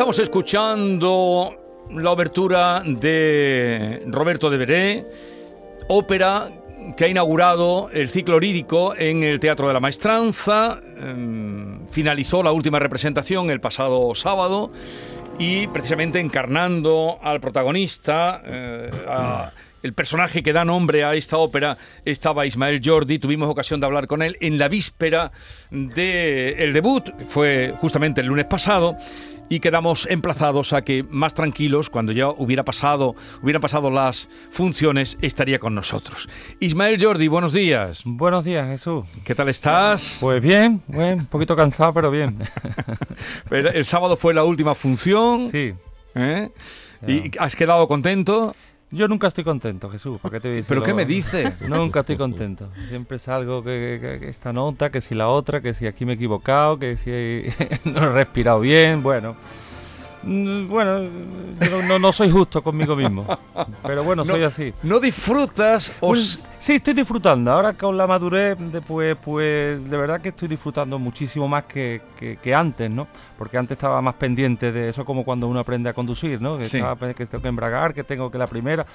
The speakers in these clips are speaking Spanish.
Estamos escuchando la obertura de Roberto de Veré, ópera que ha inaugurado el ciclo lírico en el Teatro de la Maestranza. Em, finalizó la última representación el pasado sábado y precisamente encarnando al protagonista, eh, el personaje que da nombre a esta ópera estaba Ismael Jordi. Tuvimos ocasión de hablar con él en la víspera del debut, fue justamente el lunes pasado y quedamos emplazados a que más tranquilos, cuando ya hubiera pasado, hubieran pasado las funciones, estaría con nosotros. Ismael Jordi, buenos días. Buenos días, Jesús. ¿Qué tal estás? Pues bien, bien, un poquito cansado, pero bien. el sábado fue la última función. Sí. ¿Eh? ¿Y has quedado contento? Yo nunca estoy contento, Jesús. ¿Para qué te dices? ¿Pero qué me dice? Nunca estoy contento. Siempre es algo que, esta nota, que si la otra, que si aquí me he equivocado, que si no he respirado bien. Bueno, Mm, bueno, no, no, soy justo conmigo mismo. Pero bueno, soy así. ¿No disfrutas o pues, Sí, estoy disfrutando. Ahora con la madurez, pues, pues de verdad que estoy disfrutando muchísimo más que, que, antes, ¿no? Porque antes estaba más pendiente de eso, como cuando uno aprende a conducir, ¿no? Que, que tengo que embragar, que tengo que la primera.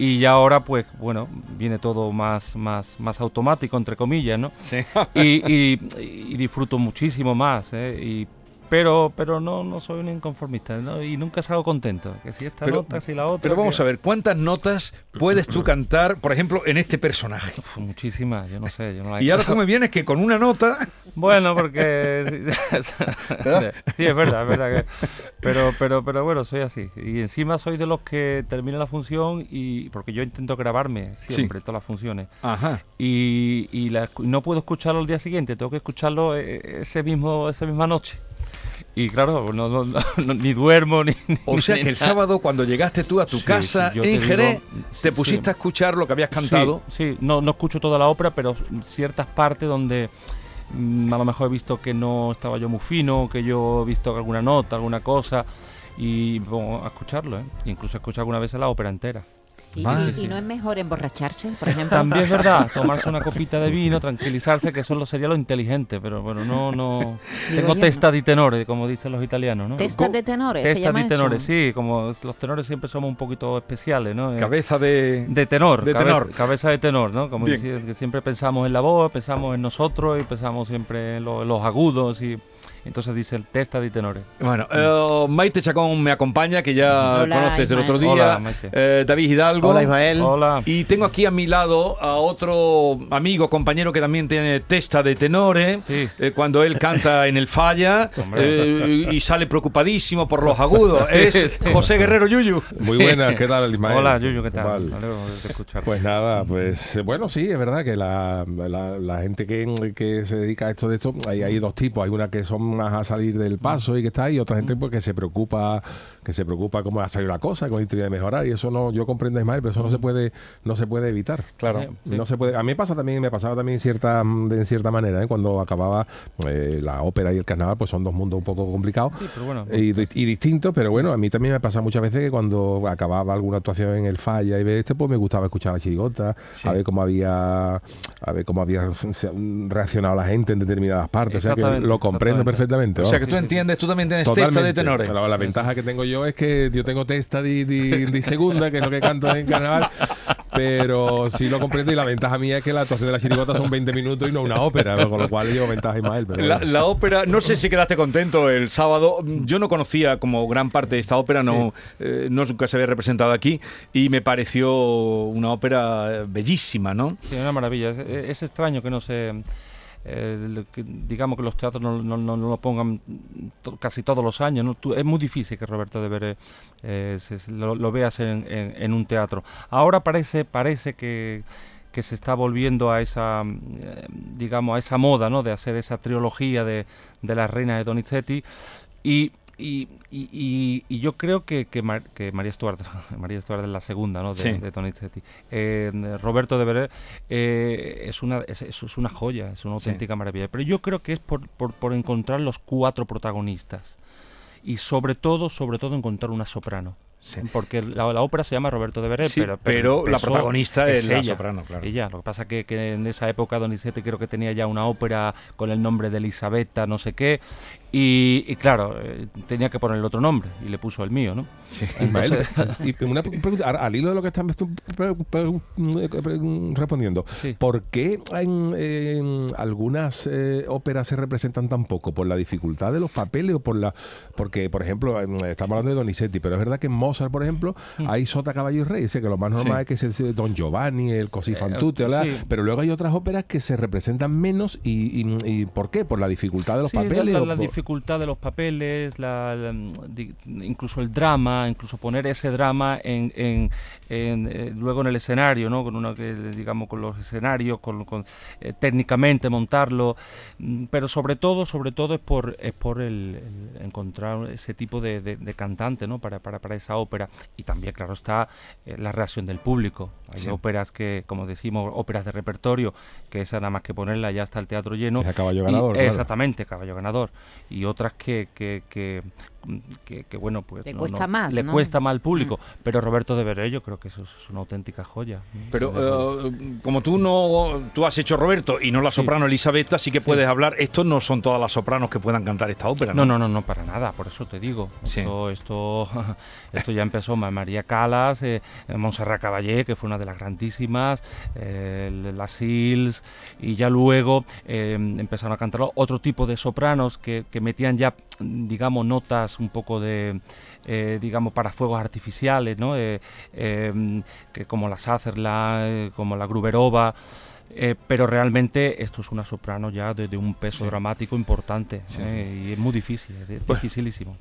Y ya ahora, pues, bueno, viene todo más, más, más automático, entre comillas, ¿no? Sí. y, y, disfruto muchísimo más, ¿eh? Y pero pero no no soy un inconformista ¿no? y nunca salgo contento que si esta nota si la otra pero vamos a ver cuántas notas puedes tú cantar por ejemplo en este personaje muchísimas yo no sé yo no y ahora tú me vienes que con una nota bueno porque sí, es verdad es verdad pero pero pero bueno soy así. Y encima soy de los que termina la función y porque yo intento grabarme siempre todas las funciones. Ajá. y, y no puedo escucharlo al día siguiente tengo que escucharlo eh, ese mismo esa misma noche y claro, no, ni duermo ni... O sea que el sábado cuando llegaste tú a tu casa en Jerez, te pusiste a escuchar lo que habías cantado. Sí, no, no escucho toda la ópera, pero ciertas partes donde mm, a lo mejor he visto que no estaba yo muy fino, que yo he visto alguna nota, alguna cosa, y bueno, a escucharlo, ¿eh? Incluso escucho alguna vez la ópera entera. ¿Y, no es mejor emborracharse, por ejemplo? También es verdad, tomarse una copita de vino, tranquilizarse, que eso sería lo inteligente, pero bueno, no, no... Tengo testa de tenores, como dicen los italianos, ¿no? ¿Testa de tenores? Testa de tenores, sí, como los tenores siempre somos un poquito especiales, ¿no? Eh, cabeza de... De tenor, de cabeza, tenor. cabeza de tenor, ¿no? Como decir, que siempre pensamos en la voz, pensamos en nosotros y pensamos siempre en los agudos y... Entonces dice el testa de tenores. Bueno, eh, Maite Chacón me acompaña, que ya conoces del otro día. Hola, Maite. Eh, David Hidalgo. Hola, Ismael. Hola. Y tengo aquí a mi lado a otro amigo, compañero que también tiene testa de tenores. Sí. Eh, cuando él canta en el falla y sale preocupadísimo por los agudos. Es José Guerrero Yuyu. Muy buenas, ¿qué tal, Ismael? Hola, Yuyu, ¿qué tal? Pues nada, pues bueno, sí, es verdad que la, gente que, que, se dedica a esto de esto, hay, hay dos tipos. Hay una que son a salir del paso y que está ahí, y otra gente pues que se preocupa, que se preocupa cómo va a salir la cosa, con de mejorar, y eso no, yo comprendo Ismael, pero eso no se puede, no se puede evitar. Claro. No se puede. A mí me pasa también, me pasaba también cierta, de cierta manera, ¿eh? cuando acababa eh, la ópera y el carnaval, pues son dos mundos un poco complicados y, distintos, pero bueno, a mí también me pasa muchas veces que cuando acababa alguna actuación en el falla y ve este, pues me gustaba escuchar la chirigota, a ver cómo había, a ver cómo había reaccionado la gente en determinadas partes. O sea que lo comprendo perfectamente o sea que tú entiendes, tú también tienes testa de tenores. La, ventaja que tengo yo es que yo tengo testa de, segunda, que es lo que canto en carnaval. Pero sí lo comprendo y la ventaja mía es que la actuación de la chirigota son 20 minutos y no una ópera, con lo cual llevo ventaja Ismael. la, la, ópera, no sé si quedaste contento el sábado. Yo no conocía como gran parte de esta ópera, no, eh, no nunca se había representado aquí y me pareció una ópera bellísima, ¿no? Sí, una maravilla. Es, es extraño que no se digamos que los teatros no, no, lo pongan casi todos los años. ¿no? es muy difícil que Roberto de Veré lo, veas en, un teatro. Ahora parece, parece que que se está volviendo a esa, digamos, a esa moda, ¿no? De hacer esa trilogía de, de la reina de Donizetti y y, y, y, yo creo que, que, María Stuart, María Stuart es la segunda ¿no? de, de Donizetti. Eh, Roberto de Veré eh, es, una, es, es, una joya, es una auténtica maravilla. Pero yo creo que es por, por, por encontrar los cuatro protagonistas y sobre todo, sobre todo encontrar una soprano. Porque la, ópera se llama Roberto de Veré, pero, la protagonista es, la soprano, claro. Ella, lo que pasa que, que en esa época Donizetti creo que tenía ya una ópera con el nombre de Elisabetta, no sé qué, y, claro, eh, tenía que poner el otro nombre y le puso el mío, ¿no? Sí. y una pregunta, al hilo de lo que están respondiendo, ¿por qué en, algunas eh, óperas se representan tan poco? ¿Por la dificultad de los papeles o por la...? Porque, por ejemplo, estamos hablando de Donizetti, pero es verdad que en Mozart, por ejemplo, mm. hay Sota, Caballo y Rey, que lo más normal es que es Don Giovanni, el Così fan eh, tutte, pero luego hay otras óperas que se representan menos y, ¿por qué? ¿Por la dificultad de los papeles? La, dificultad de los papeles, la, incluso el drama, incluso poner ese drama en, en, eh, luego en el escenario, ¿no? Con una que digamos con los escenarios, con, eh, técnicamente montarlo, mm, pero sobre todo, sobre todo es por es por el, encontrar ese tipo de, de, cantante, ¿no? Para, para, para, esa ópera y también claro está eh, la reacción del público. Hay óperas que, como decimos, óperas de repertorio, que esa nada más que ponerla ya está el teatro lleno. Es caballo ganador. Exactamente, caballo ganador y otras que, que, que, que, bueno, pues le cuesta más. Le cuesta más al público, mm. pero Roberto de Veré yo creo que eso es una auténtica joya. Pero eh, como tú no tú has hecho Roberto y no la soprano Elisabetta, sí que puedes hablar. Estos no son todas las sopranos que puedan cantar esta ópera. No, no, no, no, para nada, por eso te digo. Esto, esto, esto ya empezó María Calas, eh, Montserrat Caballé, que fue una de las grandísimas, eh, las Sils, y ya luego eh, empezaron a cantar otro tipo de sopranos que, que metían ya, digamos, notas un poco de, eh, digamos, para fuegos artificiales, ¿no? Eh, em, que como la Sutherland, eh, como la Gruberova. pero realmente esto es una soprano ya de, un peso dramático importante y es muy difícil, es dificilísimo.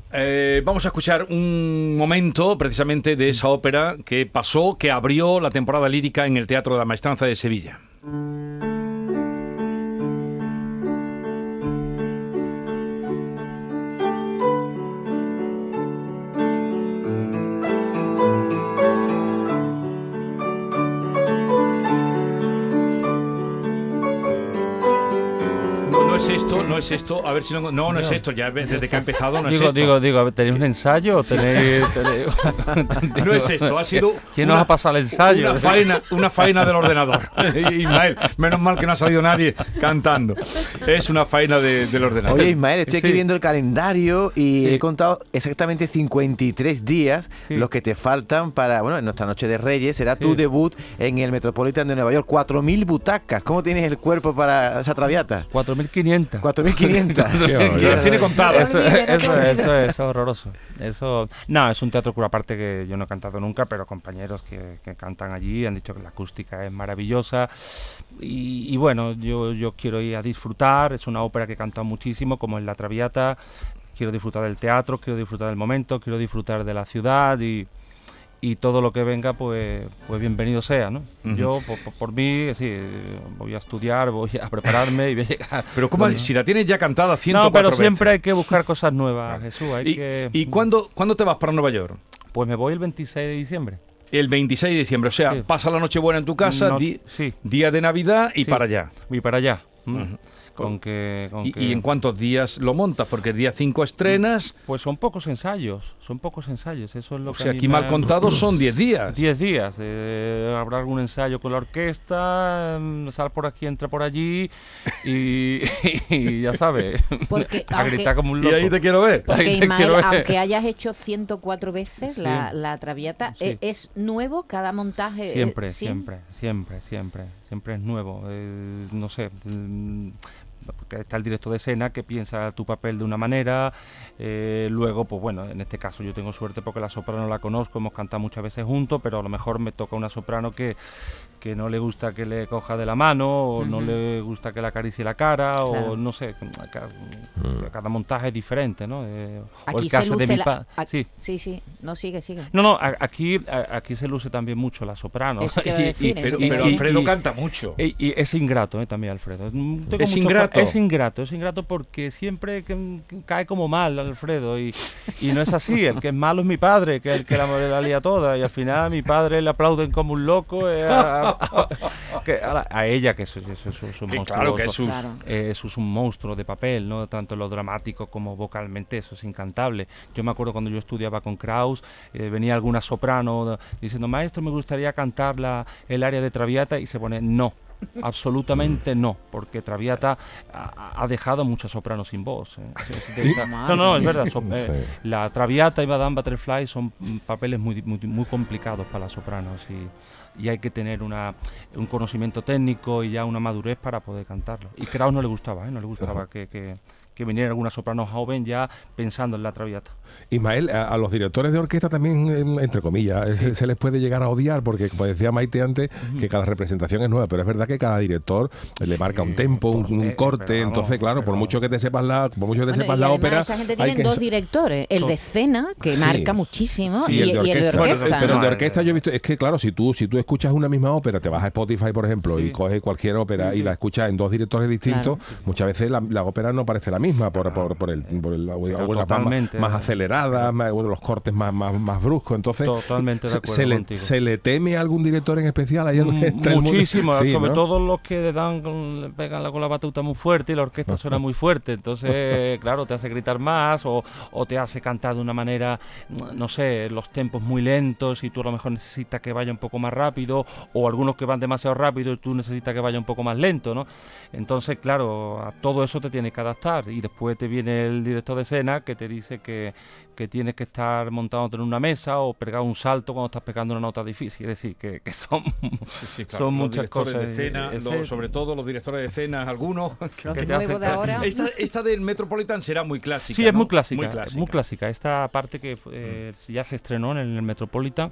vamos a escuchar un momento precisamente de esa ópera que pasó, que abrió la temporada lírica en el Teatro de la Maestranza de Sevilla. No es esto, a ver si no. No, no es esto, ya desde que ha empezado no digo, es esto. Digo, digo, ¿tenéis un ensayo? ¿Tenéis, no es esto, ha sido. ¿Quién nos ha pasado el ensayo? Una faena, una faena del ordenador. Ismael, menos mal que no ha salido nadie cantando. Es una faena del ordenador. Oye, Ismael, estoy aquí viendo el calendario y he contado exactamente 53 días los que te faltan para, bueno, en nuestra noche de Reyes será tu debut en el Metropolitan de Nueva York. 4.000 butacas. ¿Cómo tienes el cuerpo para esa traviata? 4.500. 4.500. tiene contado. Eso, eso, es horroroso. Eso, no, es un teatro cura aparte que yo no he cantado nunca, pero compañeros que, cantan allí han dicho que la acústica es maravillosa. Y, bueno, yo, yo quiero ir a disfrutar. Es una ópera que he cantado muchísimo, como en La Traviata. Quiero disfrutar del teatro, quiero disfrutar del momento, quiero disfrutar de la ciudad y y todo lo que venga, pues, pues bienvenido sea, ¿no? Yo, por, mí, sí, voy a estudiar, voy a prepararme y voy a llegar. Pero ¿cómo, si la tienes ya cantada 104 No, pero siempre hay que buscar cosas nuevas, Jesús. Hay ¿Y, que... ¿y cuándo, cuándo te vas para Nueva York? Pues me voy el 26 de diciembre. El 26 de diciembre, o sea, pasa la noche buena en tu casa, día de Navidad y para allá. Y para allá. Con que, ¿Y, en cuántos días lo montas? Porque el día 5 estrenas. Pues son pocos ensayos, son pocos ensayos. Eso es lo que. O sea, aquí mal contados son 10 días. 10 días. Eh, habrá algún ensayo con la orquesta, mm, sal por aquí, entra por allí y, ya sabes. a gritar como un loco. Y ahí te quiero ver. Porque aunque hayas hecho 104 veces la, la, Traviata, ¿e-, ¿es, nuevo cada montaje? Siempre, siempre, siempre, siempre. Siempre es nuevo. Eh, no sé. Porque está el director de escena que piensa tu papel de una manera, eh, luego, pues bueno, en este caso yo tengo suerte porque la soprano la conozco, hemos cantado muchas veces juntos, pero a lo mejor me toca una soprano que, que no le gusta que le coja de la mano, o no le gusta que le acaricie la cara, o no sé, mm. cada, montaje es diferente, ¿no? Eh, aquí el caso de mi sí. sí, sí, no sigue, sigue. No, no, aquí, aquí se luce también mucho la soprano. pero, Alfredo canta mucho. Y, es ingrato eh, también, Alfredo. es ingrato. Es ingrato, es ingrato porque siempre cae como mal Alfredo, y, no es así. El que es malo es mi padre, que es el que la, la lía toda, y al final a mi padre le aplauden como un loco. Eh, a, ella, que es, un monstruo. Claro que es, eh, es un monstruo de papel, ¿no? Tanto en lo dramático como vocalmente, eso es incantable. Yo me acuerdo cuando yo estudiaba con Kraus, eh, venía alguna soprano diciendo, maestro, me gustaría cantar la, el área de Traviata, y se pone, no, Absolutamente no, porque Traviata ha, dejado muchas sopranos sin voz. ¿eh? no, no, es verdad. La Traviata y Madame Butterfly son papeles muy, muy, muy complicados para las sopranos y y hay que tener una, un conocimiento técnico y ya una madurez para poder cantarlo. Y Kraus no le gustaba, ¿eh? no le gustaba que, que, que viniera alguna soprano joven ya pensando en la traviata. Ismael, a, los directores de orquesta también, entre comillas, se, les puede llegar a odiar porque, como decía Maite antes, que cada representación es nueva, pero es verdad que cada director le marca un tempo, un, corte, entonces, claro, por mucho que te sepas la, por mucho que te sepas la ópera... Esta gente tiene dos directores, el de escena, que marca muchísimo, y, el de orquesta. pero el de orquesta yo he visto, es que claro, si tú, si tú escuchas una misma ópera, te vas a Spotify, por ejemplo, y coges cualquier ópera y la escuchas en dos directores distintos, muchas veces la, la ópera no parece la misma misma por, por, por el, por el más, más, acelerada, más, los cortes más, más, más bruscos. Entonces, Totalmente de se, le, ¿se le teme a algún director en especial? Muchísimo, sobre todo los que le dan le pegan con la batuta muy fuerte y la orquesta suena muy fuerte. Entonces, claro, te hace gritar más o, o te hace cantar de una manera, no sé, los tempos muy lentos y tú a lo mejor necesitas que vaya un poco más rápido o algunos que van demasiado rápido y tú necesitas que vaya un poco más lento, ¿no? Entonces, claro, a todo eso te tienes que adaptar y después te viene el director de escena que te dice que, que tienes que estar montándote en una mesa o pegar un salto cuando estás pegando una nota difícil. Es decir, que, son, son muchas cosas. De escena, sobre todo los directores de escena, algunos. Que, de ahora. Esta, del Metropolitan será muy clásica. Sí, es muy clásica, muy clásica. Esta parte que eh, ya se estrenó en el Metropolitan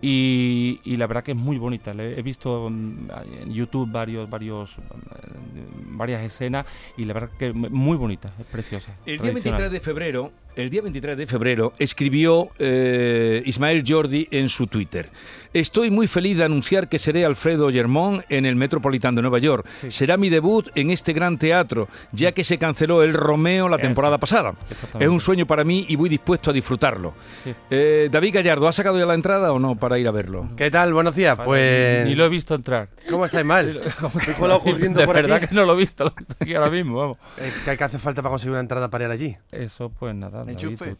y, y, la verdad que es muy bonita. He visto mm, en YouTube varios, varios, mm, varias escenas y la verdad que es muy bonita, es preciosa. El día 23 de febrero el día 23 de febrero, escribió eh, Ismael Jordi en su Twitter. Estoy muy feliz de anunciar que seré Alfredo Germón en el Metropolitan de Nueva York. Será mi debut en este gran teatro, ya que se canceló el Romeo la temporada pasada. Es un sueño para mí y muy dispuesto a disfrutarlo. Eh, David Gallardo, ¿ha sacado ya la entrada o no para ir a verlo? ¿Qué tal? Buenos días. Pues... Ni lo he visto entrar. ¿Cómo estáis mal? de verdad que no lo he visto, lo que aquí ahora mismo. Vamos. ¿Qué hace falta para conseguir una entrada para ir allí? Eso, pues nada enchufe.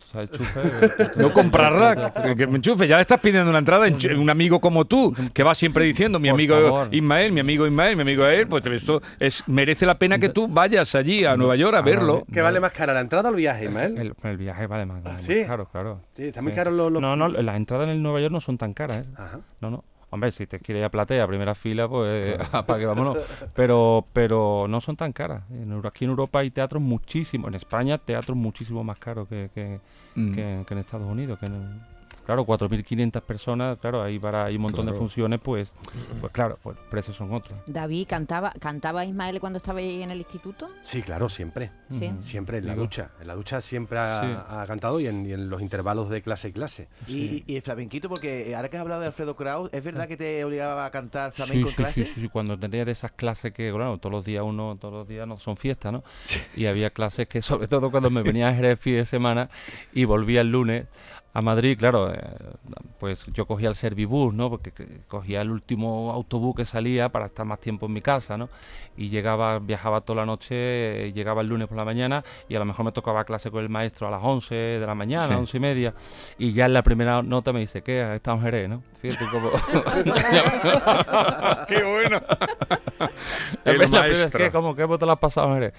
no comprarla, que me enchufe. Ya le estás pidiendo una entrada. Un amigo como tú, que va siempre diciendo, mi amigo Ismael, mi amigo Ismael, mi amigo él, pues esto es, merece la pena que tú vayas allí a Nueva York a verlo. ¿Qué vale más cara, la entrada o el viaje, Ismael? El, viaje vale más caro. ¿Sí? Claro, claro. Sí, está muy caro los, No, no, las entradas en el Nueva York no son tan caras. ¿eh? No, no. Hombre, si te quieres ir a platea, primera fila, pues para que vámonos. Pero, pero no son tan caras. Aquí en Europa hay teatros muchísimo. En España, teatros muchísimo más caros que, que, mm. que, en Estados Unidos. Que en, Claro, 4.500 personas, claro, ahí para hay un montón de funciones, pues, pues claro, pues precios son otros. David, ¿cantaba cantaba Ismael cuando estaba ahí en el instituto? Sí, claro, siempre. Siempre en la ducha. En la ducha siempre ha, cantado y en, los intervalos de clase y clase. Y, el flamenquito, porque ahora que has hablado de Alfredo Kraus, ¿es verdad que te obligaba a cantar flamenco en clase? Sí, sí, sí, cuando tenía de esas clases que, claro, todos los días uno, todos los días no son fiestas, ¿no? Y había clases que, sobre todo cuando me venía a Jerez el fin de semana y volvía el lunes, a Madrid, claro, eh, pues yo cogía el Servibus, ¿no? Porque cogía el último autobús que salía para estar más tiempo en mi casa, ¿no? Y llegaba, viajaba toda la noche, llegaba el lunes por la mañana y a lo mejor me tocaba clase con el maestro a las 11 de la mañana, once y media, y ya en la primera nota me dice, ¿qué? Está en Jerez, ¿no? Fíjate cómo... ¡Qué bueno! el maestro. ¿Qué? ¿Cómo? ¿Qué te lo has pasado en Jerez?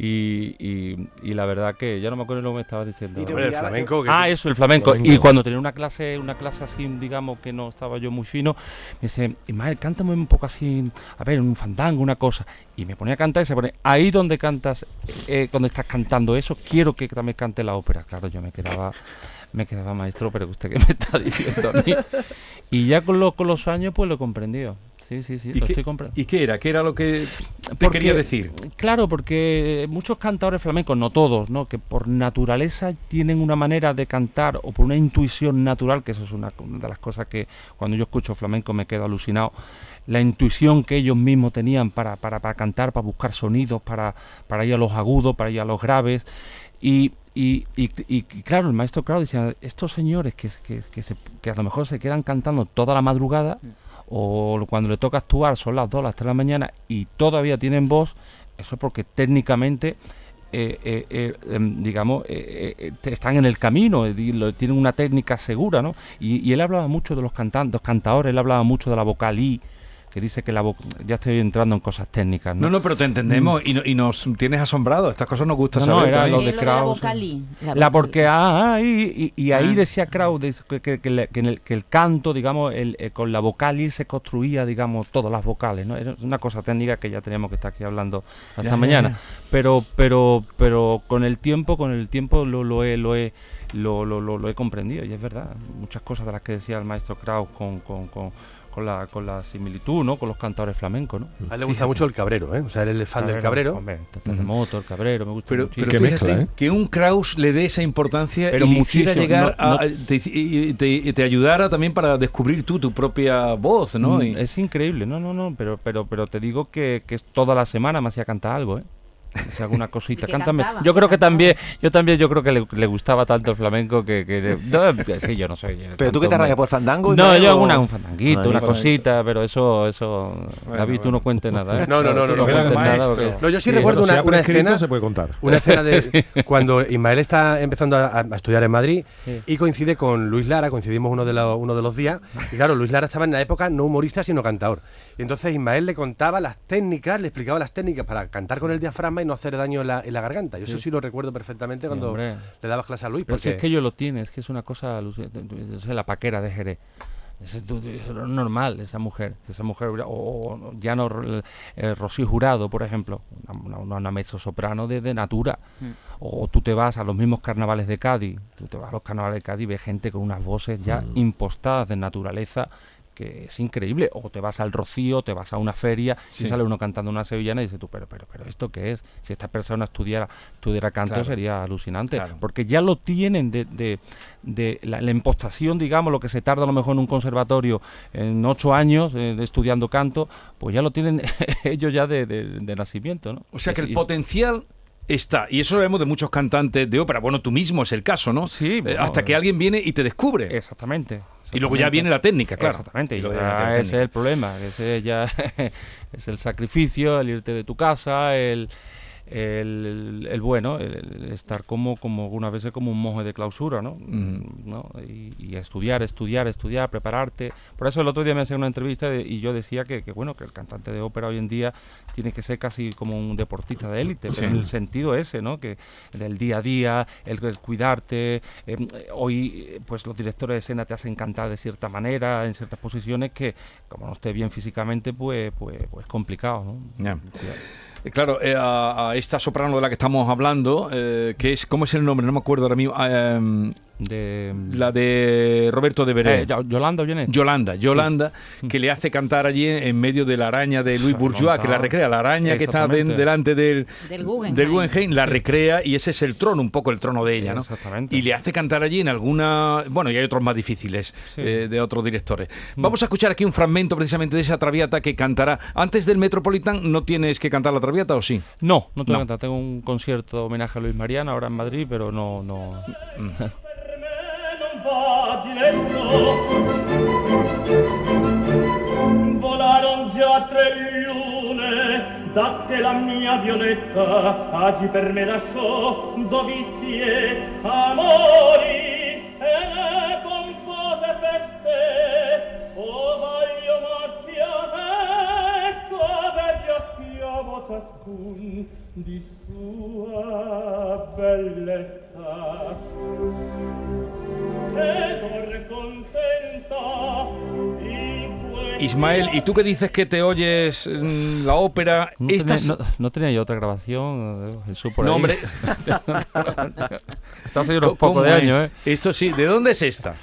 Y, y, la verdad que ya no me acuerdo lo que me estabas diciendo. el flamenco. ah, eso, el flamenco. Y cuando tenía una clase, una clase así, digamos que no estaba yo muy fino, me dice, Ismael, cántame un poco así, a ver, un fandango, una cosa. Y me ponía a cantar y se pone, ahí donde cantas, eh, cuando estás cantando eso, quiero que también cante la ópera. Claro, yo me quedaba me quedaba maestro, pero usted qué me está diciendo a mí. Y ya con, con los años pues lo he comprendido. Sí, sí, sí, ¿Y qué, ¿Y qué era? ¿Qué era lo que te quería decir? Claro, porque muchos cantadores flamencos, no todos, ¿no? que por naturaleza tienen una manera de cantar o por una intuición natural, que eso es una, de las cosas que cuando yo escucho flamenco me quedo alucinado, la intuición que ellos mismos tenían para, para, para cantar, para buscar sonidos, para, para ir a los agudos, para ir a los graves. Y, y, y, claro, el maestro claro decía, estos señores que, que, que, se, que a lo mejor se quedan cantando toda la madrugada, o cuando le toca actuar son las 2, las 3 de la mañana y todavía tienen voz, eso es porque técnicamente eh, eh, eh, em, digamos, están en el camino, tienen una técnica segura, ¿no? Y, y él hablaba mucho de los cantantes, los cantadores, él hablaba mucho de la vocalí, que dice que la ya estoy entrando en cosas técnicas. No, no, pero te entendemos mm. y, nos tienes asombrado. Estas cosas nos gustan no, saber. No, era lo de Kraus. La, porque ah, y, y, ahí ah. decía Kraus que, que, que, el, canto, digamos, el, eh, con la vocali se construía, digamos, todas las vocales. ¿no? Es una cosa técnica que ya teníamos que estar aquí hablando hasta mañana. Pero, pero, pero con el tiempo, con el tiempo lo, lo he, lo he lo, lo, lo, he comprendido y es verdad, muchas cosas de las que decía el maestro Kraus con, con, con con la, con la similitud, ¿no? Con los cantadores flamencos, ¿no? A él le gusta mucho el cabrero, ¿eh? O sea, él es fan del cabrero. Hombre, terremoto, el cabrero, me gusta pero, pero fíjate, ¿eh? que un Kraus le dé esa importancia pero y quisiera llegar a... Te, te, ayudara también para descubrir tú tu propia voz, ¿no? Mm, es increíble, no, no, no, pero, pero, pero te digo que, que toda la semana me hacía cantar algo, ¿eh? Si alguna cosita. Cántame. yo creo que también, yo también, yo creo que le, gustaba tanto el flamenco que, que no, sí, yo no sé. ¿Pero tú qué te arrancas por fandango? No, yo hago una, un fandanguito, una cosita, pero eso, eso, David, tú no cuentes nada. ¿eh? No, no, no, no, no, nada. No, yo sí, recuerdo una, una escena. se puede contar. Una escena de cuando Ismael está empezando a, estudiar en Madrid y coincide con Luis Lara, coincidimos uno de, los, uno de los días. Y claro, Luis Lara estaba en la época no humorista, sino cantador. Y entonces Ismael le contaba las técnicas, le explicaba las técnicas para cantar con el diafragma y no hacer daño en la, en la garganta. Yo eso sí lo recuerdo perfectamente cuando le dabas clase a Luis. Pero es que yo lo tiene, es que es una cosa, es la paquera de Jerez. Es, normal esa mujer, esa mujer, o, ya no eh, Rocío Jurado, por ejemplo, una, una, mezzo soprano de, de natura, mm. o tú te vas a los mismos carnavales de Cádiz, tú te vas a los carnavales de Cádiz y ves gente con unas voces ya mm. impostadas de naturaleza que es increíble. O te vas al Rocío, te vas a una feria, y sale uno cantando una sevillana y dices tú, pero, pero, pero, ¿esto qué es? Si esta persona estudiara, estudiara canto sería alucinante. Porque ya lo tienen de, de, de la, impostación, digamos, lo que se tarda a lo mejor en un conservatorio en ocho años eh, estudiando canto, pues ya lo tienen ellos ya de, de nacimiento, ¿no? O sea que el potencial está. Y eso lo vemos de muchos cantantes de ópera. Bueno, tú mismo es el caso, ¿no? Sí. Eh, hasta que alguien viene y te descubre. Exactamente. Y luego ya viene la técnica, claro. Exactamente, y, ese es el problema, ese ya es el sacrificio, el irte de tu casa, el, el, bueno, el, estar como, como algunas veces como un monje de clausura, ¿no? ¿no? Y, estudiar, estudiar, estudiar, prepararte. Por eso el otro día me hacía una entrevista y yo decía que, bueno, que el cantante de ópera hoy en día tiene que ser casi como un deportista de élite, en el sentido ese, ¿no? Que del día a día, el, cuidarte. Em, hoy, pues los directores de escena te hacen cantar de cierta manera, en ciertas posiciones que, como no esté bien físicamente, pues, pues, pues complicado, ¿no? Claro, eh, a, esta soprano de la que estamos hablando, eh, que es, ¿cómo es el nombre? No me acuerdo ahora mismo. Ah, em, de la de Roberto de Beret. Eh, Yolanda Yolanda, Yolanda, que le hace cantar allí en, medio de la araña de Louis Bourgeois, que la recrea, la araña que está delante del, del Guggenheim, la recrea y ese es el trono, un poco el trono de ella, ¿no? Exactamente. Y le hace cantar allí en alguna, bueno, y hay otros más difíciles eh, de otros directores. Mm. Vamos a escuchar aquí un fragmento precisamente de esa traviata que cantará antes del Metropolitan. ¿No tienes que cantar la traviata o sí? No, no tengo que cantar. Tengo un concierto homenaje a Luis Mariana ahora en Madrid, pero no, no. a diletto volaron già tre lune da che la mia violetta agi per me lasciò dovizie amori e le pompose feste. O voglio morti a pezzo vedio schiavo ciascun di sua bellezza. Ismael, ¿y tú qué dices que te oyes la ópera? No, tenía, no, tenía yo otra grabación, Jesús, por no, hombre. Está hace unos pocos de años, ¿eh? Esto sí, ¿de dónde es esta?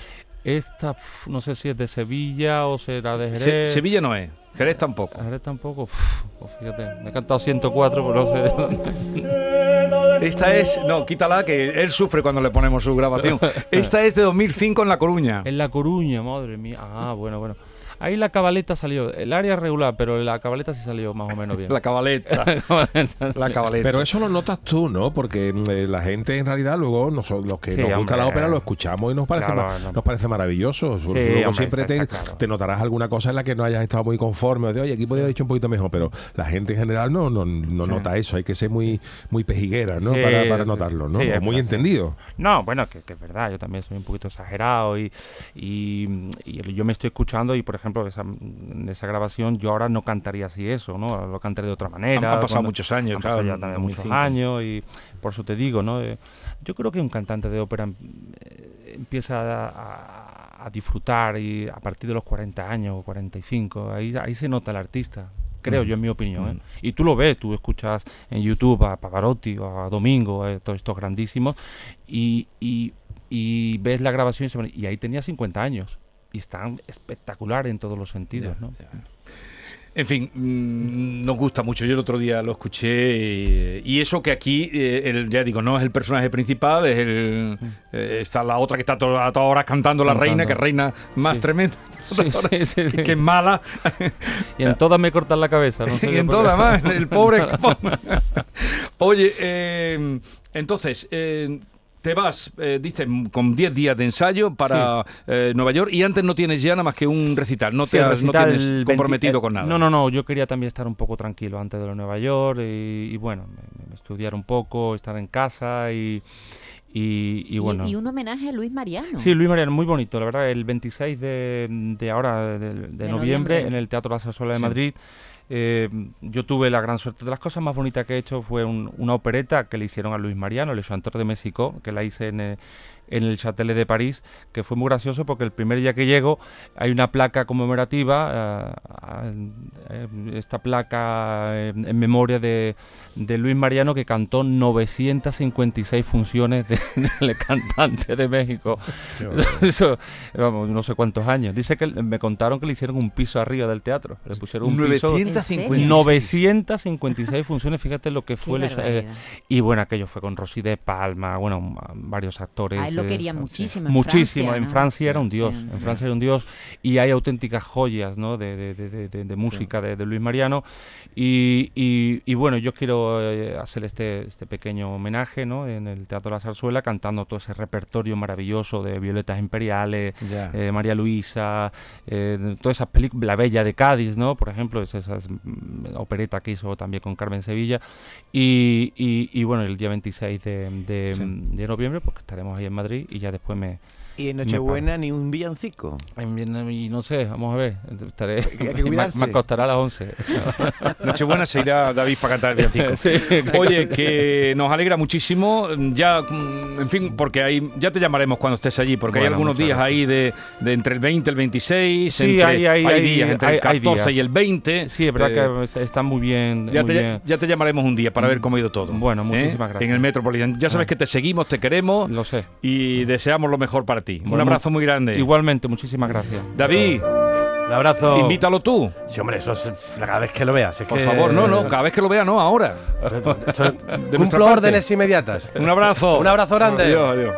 Esta, no sé si es de Sevilla o será de Jerez. Sevilla no es. Jerez tampoco. Jerez tampoco. Pues fíjate, me he cantado 104, pero no sé de dónde. Esta es, no, quítala que él sufre cuando le ponemos su grabación. Esta es de 2005 en La Coruña. En La Coruña, madre mía. Ah, bueno, bueno. Ahí la cabaleta salió, el área regular, pero la cabaleta sí salió más o menos bien. la cabaleta. la cabaleta. Pero eso lo notas tú, ¿no? Porque mm, eh, la gente en realidad luego los que nos gusta la ópera lo escuchamos y nos parece, nos parece maravilloso. luego siempre te, notarás alguna cosa en la que no hayas estado muy conforme, de oye, aquí podría haber dicho un poquito mejor, pero la gente en general no, no, nota eso, hay que ser muy, muy pejiguera, ¿no? para, notarlo, ¿no? muy entendido. No, bueno, que, es verdad, yo también soy un poquito exagerado y, y yo me estoy escuchando y por ejemplo ejemplo, esa, en esa grabación yo ahora no cantaría así eso, ¿no? Lo cantaría de otra manera. Han, pasado muchos años, han pasado ya también muchos años y por eso te digo, ¿no? Eh, yo creo que un cantante de ópera eh, empieza a, disfrutar y a partir de los 40 años o 45, ahí, ahí se nota el artista creo yo en mi opinión. ¿eh? Y tú lo ves, tú escuchas en YouTube a Pavarotti o a Domingo, todos estos grandísimos, y, y, y, ves la grabación y, ahí tenía 50 años y están espectacular en todos los sentidos. ¿no? En fin, mm, nos gusta mucho. Yo el otro día lo escuché y, eso que aquí, eh, ya digo, no es el personaje principal, es el, mm. eh, está la otra que está a todas horas cantando la reina, que reina más tremenda, que, es mala. Y en todas me cortan la cabeza. No y en todas más, el pobre. Oye, eh, entonces, te vas, eh, dicen, con 10 días de ensayo para eh, Nueva York y antes no tienes ya nada más que un recital, no te has, no tienes comprometido con nada. No, no, no, yo quería también estar un poco tranquilo antes de Nueva York y, bueno, estudiar un poco, estar en casa y... Y, bueno. Y, un homenaje a Luis Mariano. Sí, Luis Mariano, muy bonito, la verdad, el 26 de, ahora, de, noviembre, en el Teatro La Sasola de Madrid. Eh, yo tuve la gran suerte. De las cosas más bonitas que he hecho fue una opereta que le hicieron a Luis Mariano, el Chanteur de México, que la hice en, eh, en el Châtelet de París, que fue muy gracioso porque el primer día que llego hay una placa conmemorativa, eh, eh, esta placa eh, en memoria de, Luis Mariano que cantó 956 funciones del cantante de México. Eso, vamos, no sé cuántos años. Dice que me contaron que le hicieron un piso arriba del teatro. Le pusieron un 956. 956 funciones, fíjate lo que fue. y bueno, aquello fue con Rosy de Palma, bueno, varios actores lo quería muchísimo. muchísimo. en Francia era un dios. en Francia era un dios. Y hay auténticas joyas ¿no? de, de, de, música de, Luis Mariano. Y, y, bueno, yo quiero eh, hacer este, este pequeño homenaje ¿no? en el Teatro de la Zarzuela, cantando todo ese repertorio maravilloso de Violetas Imperiales, eh, María Luisa, eh, todas esas películas, La Bella de Cádiz, ¿no? por ejemplo, esa, esa mm, opereta que hizo también con Carmen Sevilla. Y, y, bueno, el día 26 de, de noviembre, porque estaremos ahí en Madrid y ya después me, y en Nochebuena ni un villancico. y no sé, vamos a ver. Estaré, me, costará a las 11. Nochebuena se irá David para cantar el villancico. Oye, que nos alegra muchísimo. Ya, mm, en fin, porque hay, ya te llamaremos cuando estés allí, porque hay algunos días ahí de, de, entre el 20 y el 26. Sí, hay, hay, hay, días entre el 14 y el 20. Sí, es verdad que eh, está muy bien. Ya, te, ya te llamaremos un día para ver cómo ha ido todo. Bueno, ¿eh? muchísimas gracias. En el Metropolitan. Ya sabes ah. que te seguimos, te queremos. Lo sé. Y deseamos lo mejor para ti. Un abrazo muy grande. Igualmente, muchísimas gracias. David. Un abrazo. Invítalo tú. Sí, hombre, eso es cada vez que lo veas. Por favor, no, no, cada vez que lo vea, no, ahora. Cumplo órdenes inmediatas. Un abrazo. Un abrazo grande. Adiós, adiós.